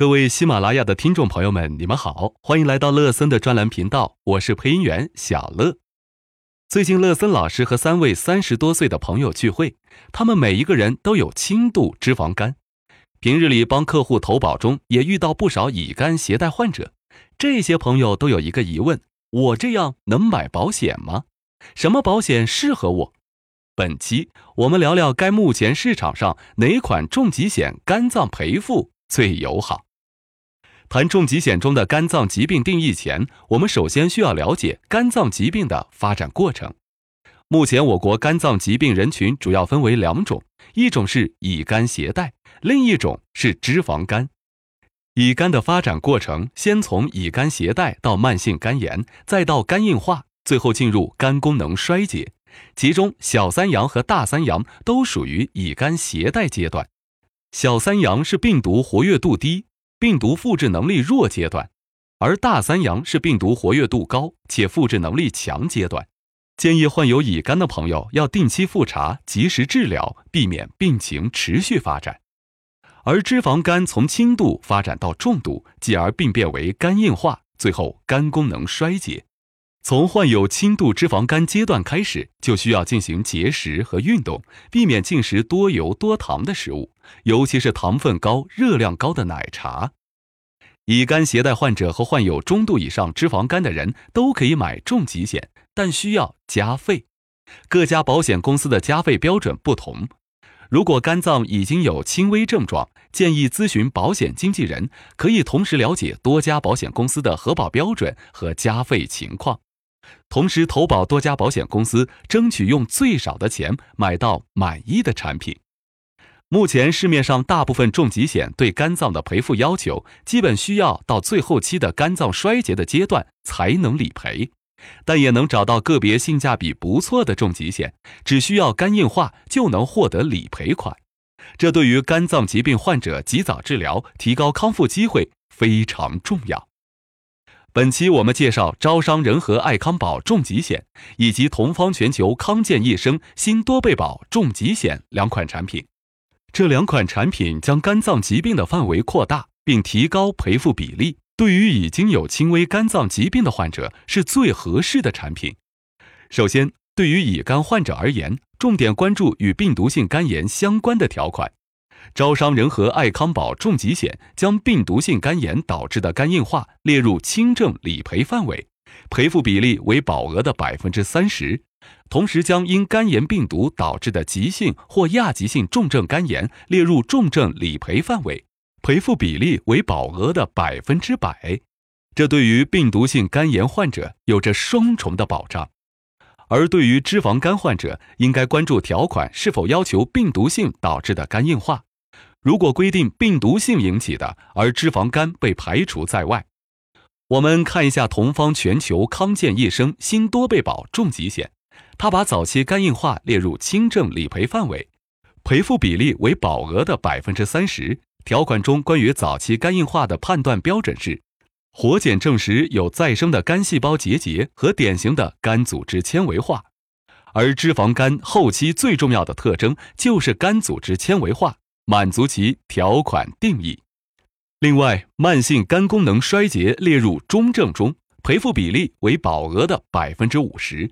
各位喜马拉雅的听众朋友们，你们好，欢迎来到乐森的专栏频道，我是配音员小乐。最近，乐森老师和三位三十多岁的朋友聚会，他们每一个人都有轻度脂肪肝，平日里帮客户投保中也遇到不少乙肝携带患者。这些朋友都有一个疑问：我这样能买保险吗？什么保险适合我？本期我们聊聊该目前市场上哪款重疾险肝脏赔付最友好。谈重疾险中的肝脏疾病定义前，我们首先需要了解肝脏疾病的发展过程。目前，我国肝脏疾病人群主要分为两种，一种是乙肝携带，另一种是脂肪肝。乙肝的发展过程，先从乙肝携带到慢性肝炎，再到肝硬化，最后进入肝功能衰竭。其中，小三阳和大三阳都属于乙肝携带阶段。小三阳是病毒活跃度低。病毒复制能力弱阶段，而大三阳是病毒活跃度高且复制能力强阶段。建议患有乙肝的朋友要定期复查，及时治疗，避免病情持续发展。而脂肪肝从轻度发展到重度，继而病变为肝硬化，最后肝功能衰竭。从患有轻度脂肪肝阶段开始，就需要进行节食和运动，避免进食多油多糖的食物。尤其是糖分高、热量高的奶茶。乙肝携带患者和患有中度以上脂肪肝的人都可以买重疾险，但需要加费。各家保险公司的加费标准不同。如果肝脏已经有轻微症状，建议咨询保险经纪人，可以同时了解多家保险公司的核保标准和加费情况，同时投保多家保险公司，争取用最少的钱买到满意的产品。目前市面上大部分重疾险对肝脏的赔付要求，基本需要到最后期的肝脏衰竭的阶段才能理赔，但也能找到个别性价比不错的重疾险，只需要肝硬化就能获得理赔款，这对于肝脏疾病患者及早治疗、提高康复机会非常重要。本期我们介绍招商仁和爱康宝重疾险以及同方全球康健一生新多倍保重疾险两款产品。这两款产品将肝脏疾病的范围扩大，并提高赔付比例，对于已经有轻微肝脏疾病的患者是最合适的产品。首先，对于乙肝患者而言，重点关注与病毒性肝炎相关的条款。招商仁和爱康宝重疾险将病毒性肝炎导致的肝硬化列入轻症理赔范围，赔付比例为保额的百分之三十。同时，将因肝炎病毒导致的急性或亚急性重症肝炎列入重症理赔范围，赔付比例为保额的百分之百。这对于病毒性肝炎患者有着双重的保障。而对于脂肪肝患者，应该关注条款是否要求病毒性导致的肝硬化。如果规定病毒性引起的，而脂肪肝被排除在外。我们看一下同方全球康健一生新多倍保重疾险。它把早期肝硬化列入轻症理赔范围，赔付比例为保额的百分之三十。条款中关于早期肝硬化的判断标准是：活检证实有再生的肝细胞结节和典型的肝组织纤维化。而脂肪肝后期最重要的特征就是肝组织纤维化，满足其条款定义。另外，慢性肝功能衰竭列入中症中，赔付比例为保额的百分之五十。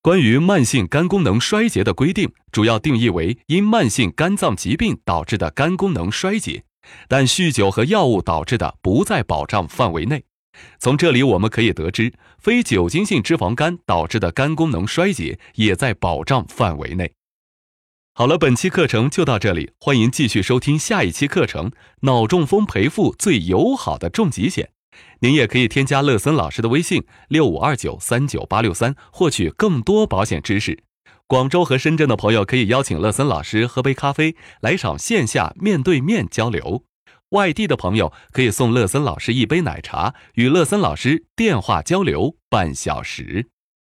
关于慢性肝功能衰竭的规定，主要定义为因慢性肝脏疾病导致的肝功能衰竭，但酗酒和药物导致的不在保障范围内。从这里我们可以得知，非酒精性脂肪肝导致的肝功能衰竭也在保障范围内。好了，本期课程就到这里，欢迎继续收听下一期课程：脑中风赔付最友好的重疾险。您也可以添加乐森老师的微信六五二九三九八六三，获取更多保险知识。广州和深圳的朋友可以邀请乐森老师喝杯咖啡，来场线下面对面交流。外地的朋友可以送乐森老师一杯奶茶，与乐森老师电话交流半小时。